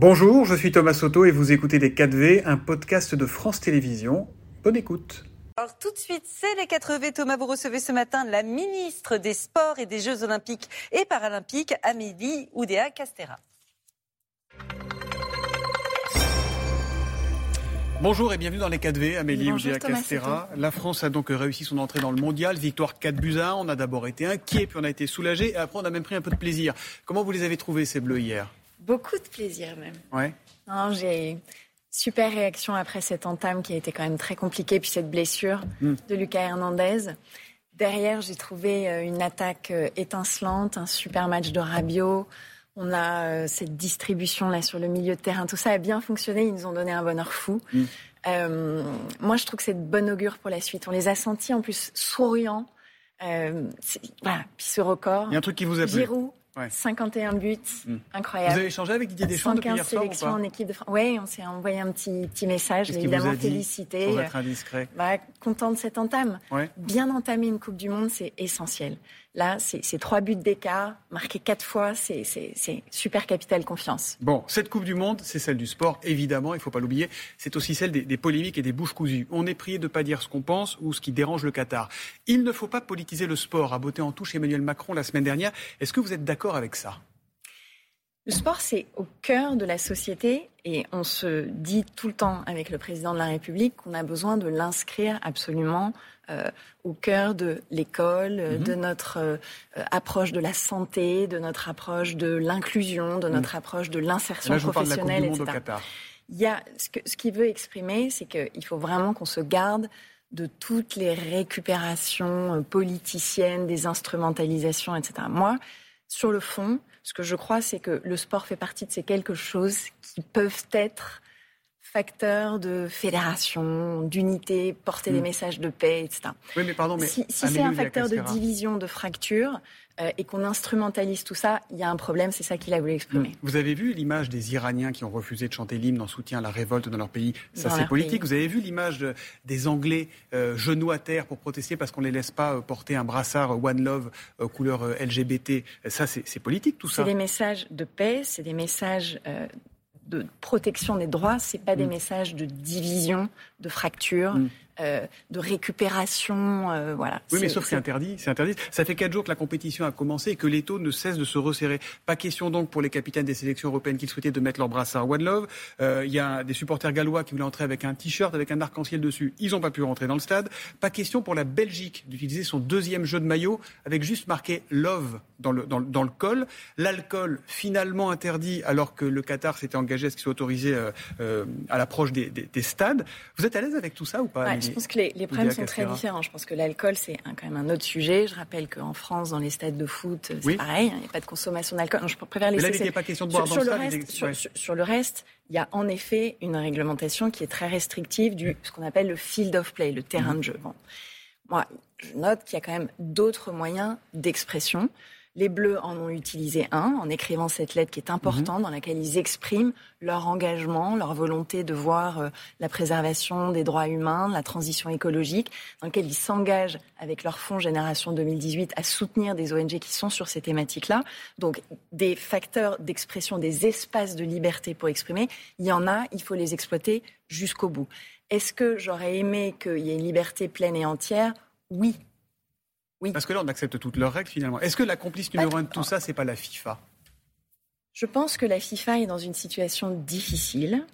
Bonjour, je suis Thomas Soto et vous écoutez Les 4V, un podcast de France Télévisions. Bonne écoute. Alors tout de suite, c'est les 4V. Thomas, vous recevez ce matin la ministre des Sports et des Jeux Olympiques et Paralympiques, Amélie Oudéa Castera. Bonjour et bienvenue dans les 4V, Amélie Oudéa Castera. La France a donc réussi son entrée dans le mondial, victoire 4 buts à 1. On a d'abord été inquiet, puis on a été soulagé, et après on a même pris un peu de plaisir. Comment vous les avez trouvés ces bleus hier? Beaucoup de plaisir même. Ouais. Non, j'ai super réaction après cette entame qui a été quand même très compliquée, puis cette blessure Hmm. de Lucas Hernandez. Derrière, j'ai trouvé euh, une attaque euh, étincelante, un super match de Rabiot. On a euh, cette distribution là sur le milieu de terrain. Tout ça a bien fonctionné. Ils nous ont donné un bonheur fou. Mm. Euh, moi, je trouve que c'est de bonne augure pour la suite. On les a sentis en plus souriants. Euh, voilà. Puis ce record. Il y a un truc qui vous a plu Giroud, Ouais. 51 buts, Mm. incroyable. Vous avez échangé avec Didier Deschamps depuis 115 hier soir ou sélections pas en équipe de France. Oui, on s'est envoyé un petit, petit message, évidemment félicité. Sans être indiscret? Bah, content de cette entame. Ouais. Bien entamer une Coupe du Monde, c'est essentiel. Là, c'est trois buts d'écart, marqués quatre fois, c'est super capital confiance. Bon, cette Coupe du Monde, c'est celle du sport, évidemment, il ne faut pas l'oublier. C'est aussi celle des, des polémiques et des bouches cousues. On est prié de ne pas dire ce qu'on pense ou ce qui dérange le Qatar. Il ne faut pas politiser le sport, a beauté en touche Emmanuel Macron la semaine dernière. Est-ce que vous êtes d'accord avec ça? Le sport, c'est au cœur de la société et on se dit tout le temps avec le président de la République qu'on a besoin de l'inscrire absolument euh, au cœur de l'école, euh, Mhm. de notre euh, approche de la santé, de notre approche de l'inclusion, de notre approche de l'insertion de la professionnelle, etc. Qatar. Il y a ce que- ce qu'il veut exprimer, c'est qu'il faut vraiment qu'on se garde de toutes les récupérations euh, politiciennes, des instrumentalisations, etc. Moi, sur le fond, ce que je crois, c'est que le sport fait partie de ces quelque chose qui peuvent être facteurs de fédération, d'unité, porter des Mm. messages de paix, etc. Oui, mais pardon, mais si si c'est un facteur de division, de fracture, euh, et qu'on instrumentalise tout ça, il y a un problème, c'est ça qu'il a voulu exprimer. Vous avez vu l'image des Iraniens qui ont refusé de chanter l'hymne en soutien à la révolte dans leur pays? Ça, c'est politique. pays. Vous avez vu l'image de- des Anglais euh, genoux à terre pour protester parce qu'on ne les laisse pas euh, porter un brassard One Love couleur LGBT Ça, c'est c'est politique, tout C'est ça. des messages de paix, c'est des messages de protection des droits, c'est pas des Mm. messages de division, de fracture, Mm. Euh, de récupération, euh, voilà. Oui, mais sauf que c'est interdit. C'est interdit. Ça fait quatre jours que la compétition a commencé et que les taux ne cessent de se resserrer. Pas question donc pour les capitaines des sélections européennes qui souhaitaient de mettre leur brassard One Love. Euh, Il y a des supporters gallois qui voulaient entrer avec un t-shirt avec un arc-en-ciel dessus. Ils n'ont pas pu rentrer dans le stade. Pas question pour la Belgique d'utiliser son deuxième jeu de maillot avec juste marqué Love dans le, dans, dans le col. L'alcool finalement interdit alors que le Qatar s'était engagé à ce qu'il soit autorisé euh, euh, à l'approche des, des- des stades. Vous êtes à l'aise avec tout ça ou pas Ouais, je pense que les, les problèmes sont très différents. Je pense que l'alcool, c'est quand même un autre sujet. Je rappelle qu'en France, dans les stades de foot, c'est Oui. pareil, hein, il n'y a pas de consommation d'alcool. Je préfère Mais laisser là, il n'était pas question de boire sur, dans sur le le stade. reste, sur le reste, il y a en effet une réglementation qui est très restrictive du ce qu'on appelle le field of play, le terrain Mhm. de jeu. Bon. Moi, je note qu'il y a quand même d'autres moyens d'expression. Les Bleus en ont utilisé un en écrivant cette lettre qui est importante, dans laquelle ils expriment leur engagement, leur volonté de voir euh, la préservation des droits humains, la transition écologique, dans lequel ils s'engagent avec leur fonds Génération 2018 à soutenir des ONG qui sont sur ces thématiques-là. Donc des facteurs d'expression, des espaces de liberté pour exprimer, il y en a, il faut les exploiter jusqu'au bout. Est-ce que j'aurais aimé qu'il y ait une liberté pleine et entière? Oui. Oui. Parce que là, on accepte toutes leurs règles finalement. Est-ce que la complice numéro un de tout ça, c'est pas la FIFA? Je pense que la FIFA est dans une situation difficile.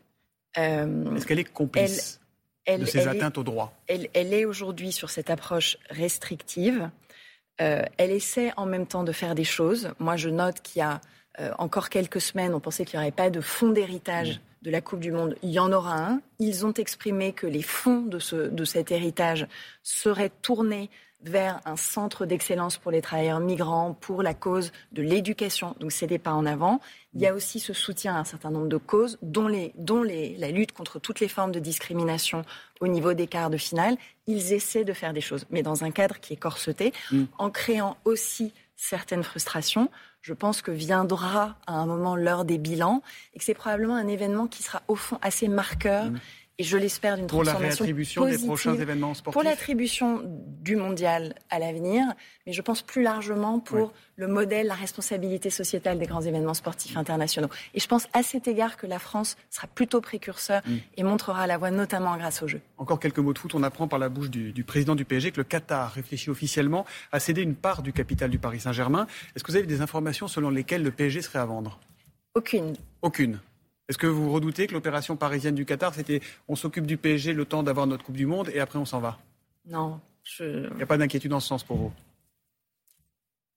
Euh, Est-ce qu'elle est complice elle, de ces elle est- atteintes aux droits elle, elle est aujourd'hui sur cette approche restrictive. Euh, elle essaie en même temps de faire des choses. Moi, je note qu'il y a euh, encore quelques semaines, on pensait qu'il n'y aurait pas de fonds d'héritage de la Coupe du Monde. Il y en aura un. Ils ont exprimé que les fonds de, ce, de cet héritage seraient tournés vers un centre d'excellence pour les travailleurs migrants, pour la cause de l'éducation. Donc, c'est des pas en avant. Il y a aussi ce soutien à un certain nombre de causes, dont, les, dont les, la lutte contre toutes les formes de discrimination au niveau des quarts de finale. Ils essaient de faire des choses, mais dans un cadre qui est corseté, Mm. en créant aussi certaines frustrations. Je pense que viendra à un moment l'heure des bilans et que c'est probablement un événement qui sera au fond assez marqueur Mm. Et je l'espère d'une transformation Pour la réattribution des prochains événements sportifs Pour l'attribution du mondial à l'avenir, mais je pense plus largement pour le modèle, la responsabilité sociétale des grands événements sportifs internationaux. Et je pense à cet égard que la France sera plutôt précurseur mm. et montrera la voie, notamment grâce aux Jeux. Encore quelques mots de foot. On apprend par la bouche du, du président du PSG que le Qatar réfléchit officiellement à céder une part du capital du Paris Saint-Germain. Est-ce que vous avez des informations selon lesquelles le PSG serait à vendre? Aucune. Aucune. Est-ce que vous redoutez que l'opération parisienne du Qatar, c'était on s'occupe du PSG le temps d'avoir notre Coupe du Monde et après on s'en va? Non. Il n'y a pas d'inquiétude dans ce sens pour vous?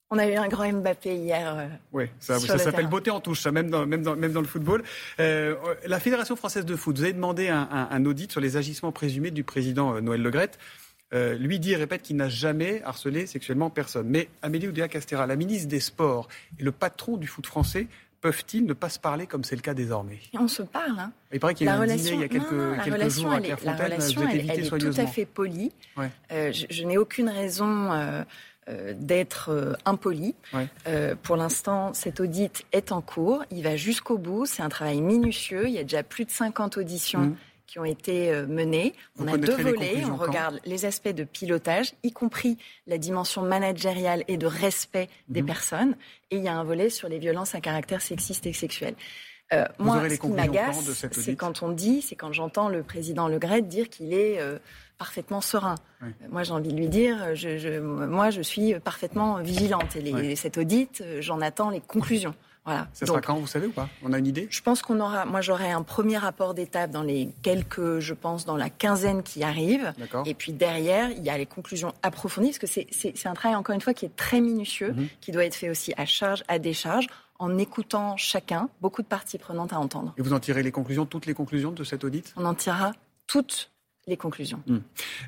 On a eu un grand Mbappé hier. Euh, oui, ça, s'appelle beauté en touche, ça, même dans, même dans, même dans le football. Euh, la Fédération française de foot, vous avez demandé un, audit sur les agissements présumés du président euh, Noël Legrette. lui dit et répète qu'il n'a jamais harcelé sexuellement personne. Mais Amélie Oudéa-Castera, la ministre des Sports et le patron du foot français, peuvent-ils ne pas se parler comme c'est le cas désormais? On se parle. Hein. Il paraît qu'il y a eu un dîner il y a quelques, quelques jours à Clairefontaine. La relation, elle, est tout à fait polie. Euh, je, n'ai aucune raison euh, euh, d'être impoli. pour l'instant, cet audit est en cours. Il va jusqu'au bout. C'est un travail minutieux. Il y a déjà plus de 50 auditions. Mmh qui ont été euh, menées. on a deux volets. On regarde les aspects de pilotage, y compris la dimension managériale et de respect des mhm. personnes. Et il y a un volet sur les violences à caractère sexiste et sexuel. Euh, moi, ce qui m'agace, c'est quand on dit, c'est quand j'entends le président Le Gret dire qu'il est euh, parfaitement serein. Moi, j'ai envie de lui dire, je, moi, je suis parfaitement vigilante. Et les, cet audit, j'en attends les conclusions. Voilà. Ça sera quand, vous savez ou pas? On a une idée? Je pense qu'on aura. Moi, j'aurai un premier rapport d'étape dans les quelques, je pense, dans la quinzaine qui arrive. Et puis derrière, il y a les conclusions approfondies, parce que c'est un travail, encore une fois, qui est très minutieux, mhm. qui doit être fait aussi à charge, à décharge en écoutant chacun, beaucoup de parties prenantes à entendre. Et vous en tirez les conclusions, toutes les conclusions de cet audit? On en tirera toutes les conclusions. Hmm.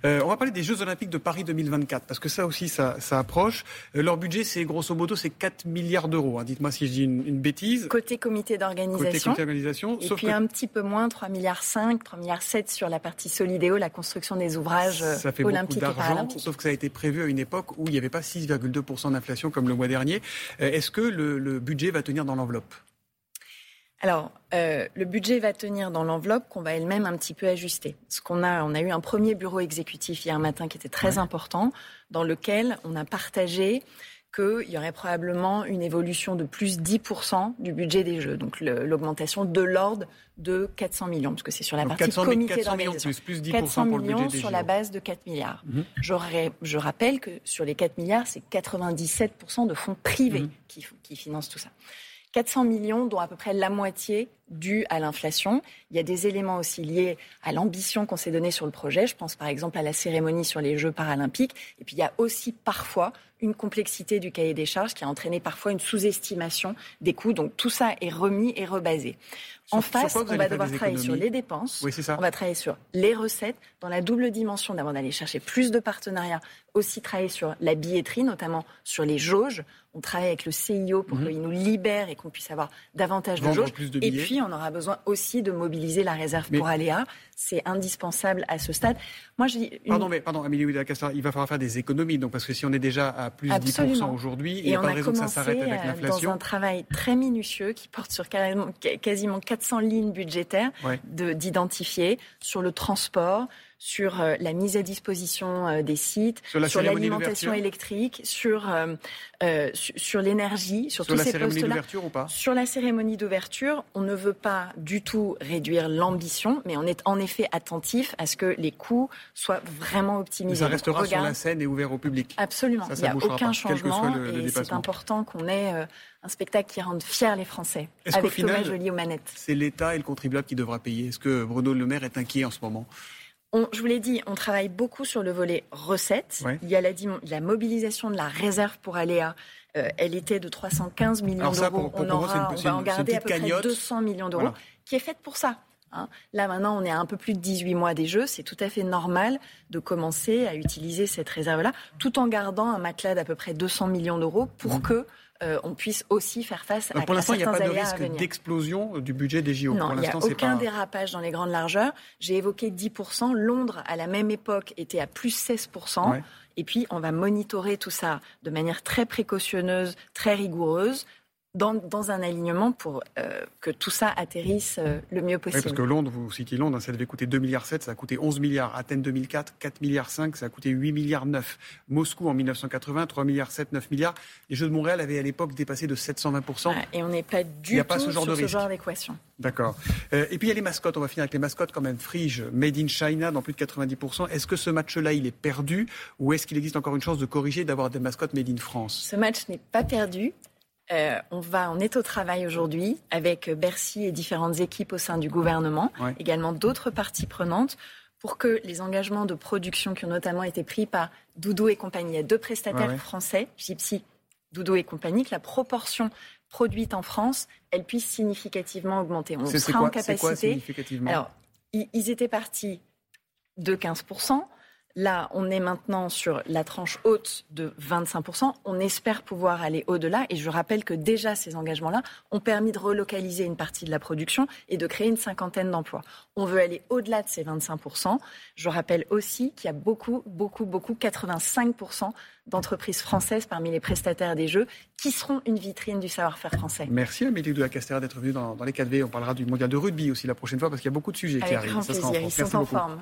Euh, on va parler des Jeux Olympiques de Paris 2024, parce que ça aussi, ça, approche. Euh, leur budget, c'est grosso modo, c'est 4 milliards d'euros. Hein. Dites-moi si je dis une, bêtise. Côté comité d'organisation. Et puis un petit peu moins, 3 milliards 5, 3 milliards 7 sur la partie solidéo, la construction des ouvrages ça fait olympiques beaucoup et Sauf que ça a été prévu à une époque où il n'y avait pas 6,2% d'inflation comme le mois dernier. Euh, est-ce que le budget va tenir dans l'enveloppe? Alors, euh, le budget va tenir dans l'enveloppe qu'on va elle-même un petit peu ajuster. Ce qu'on a, on a eu un premier bureau exécutif hier matin qui était très important, dans lequel on a partagé qu'il y aurait probablement une évolution de plus 10% du budget des Jeux. Donc l'augmentation de l'ordre de 400 millions, parce que c'est sur la partie 400, comité d'organisation. Plus, plus 400 millions sur la base de 4 milliards. Mhm. Je rappelle que sur les 4 milliards, c'est 97% de fonds privés mhm. qui, qui financent tout ça. 400 millions, dont à peu près la moitié due à l'inflation. Il y a des éléments aussi liés à l'ambition qu'on s'est donnée sur le projet. Je pense par exemple à la cérémonie sur les Jeux paralympiques. Et puis il y a aussi parfois une complexité du cahier des charges qui a entraîné parfois une sous-estimation des coûts. Donc tout ça est remis et rebasé. En face, on va devoir travailler sur les dépenses, on va travailler sur les recettes, dans la double dimension d'avant d'aller chercher plus de partenariats, aussi travailler sur la billetterie, notamment sur les jauges. On travaille avec le CIO pour mhm. qu'il nous libère et qu'on puisse avoir davantage de jauges. et puis, on aura besoin aussi de mobiliser la réserve pour Aléa. C'est indispensable à ce stade. Moi, je dis Pardon, mais pardon, Amélie il va falloir faire des économies. Donc, parce que si on est déjà à plus de 10% aujourd'hui, il n'y a pas de raison que ça s'arrête avec l'inflation. dans un travail très minutieux qui porte sur quasiment 400 lignes budgétaires d'identifier sur le transport, sur euh, la mise à disposition euh, des sites, sur l'alimentation électrique, sur, euh, sur, l'énergie, sur, sur, tous ces postes-là. ou pas? Sur la cérémonie d'ouverture, on ne veut pas du tout réduire l'ambition, mais on est en effet attentif à ce que les coûts soient vraiment optimisés. ça restera sur la scène et ouvert au public. Absolument. Il n'y a aucun changement et c'est important qu'on ait un spectacle qui rende fiers les Français, avec Thomas Joly aux manettes. C'est l'État et le contribuable qui devra payer? Est-ce que Bruno Le Maire est inquiet en ce moment? Je vous l'ai dit, on travaille beaucoup sur le volet recettes. Il y a la, mobilisation de la réserve pour Aléa. Euh, elle était de 315 millions d'euros. On, aura, on va en garder à peu près 200 millions d'euros, qui est faite pour ça. Hein. Là, maintenant, on est à un peu plus de 18 mois des Jeux. C'est tout à fait normal de commencer à utiliser cette réserve-là, tout en gardant un matelas d'à peu près 200 millions d'euros pour mmh. que euh, on puisse aussi faire face à Pour l'instant, il n'y a pas de risque d'explosion du budget des JO. Non, il n'y a aucun dérapage dans les grandes largeurs. J'ai évoqué 10%. Londres, à la même époque, était à plus 16%. Et puis, on va monitorer tout ça de manière très précautionneuse, très rigoureuse dans, dans un alignement pour euh, que tout ça atterrisse euh, le mieux possible. Oui, parce que Londres, vous citez Londres, hein, ça devait coûter 2 milliards 7, ça a coûté 11 milliards. Athènes 2004, 4 milliards 5, ça a coûté 8 milliards 9. Moscou en 1980, 3 milliards 7, 9 milliards. Les Jeux de Montréal avaient à l'époque dépassé de 720%. et on n'est pas du tout pas ce genre sur ce genre d'équation. D'accord. Euh, et puis il y a les mascottes, on va finir avec les mascottes quand même. Frige, Made in China dans plus de 90%. Est-ce que ce match-là, il est perdu? Ou est-ce qu'il existe encore une chance de corriger, d'avoir des mascottes Made in France? Ce match n'est pas perdu. Euh, on, va, on est au travail aujourd'hui avec Bercy et différentes équipes au sein du gouvernement, également d'autres parties prenantes, pour que les engagements de production qui ont notamment été pris par Doudou et compagnie, il y a deux prestataires français, Gypsy, Doudou et compagnie, que la proportion produite en France, elle puisse significativement augmenter. On sera en capacité. Quoi, significativement? Alors, ils étaient partis de 15 Là, on est maintenant sur la tranche haute de 25%. On espère pouvoir aller au-delà. Et je rappelle que déjà, ces engagements-là ont permis de relocaliser une partie de la production et de créer une cinquantaine d'emplois. On veut aller au-delà de ces 25%. Je rappelle aussi qu'il y a beaucoup, beaucoup, beaucoup, 85% d'entreprises françaises parmi les prestataires des Jeux qui seront une vitrine du savoir-faire français. Merci Amélie de la Castera d'être venue dans, les 4V. On parlera du mondial de rugby aussi la prochaine fois parce qu'il y a beaucoup de sujets qui arrivent. Grand plaisir. Ils sont en forme.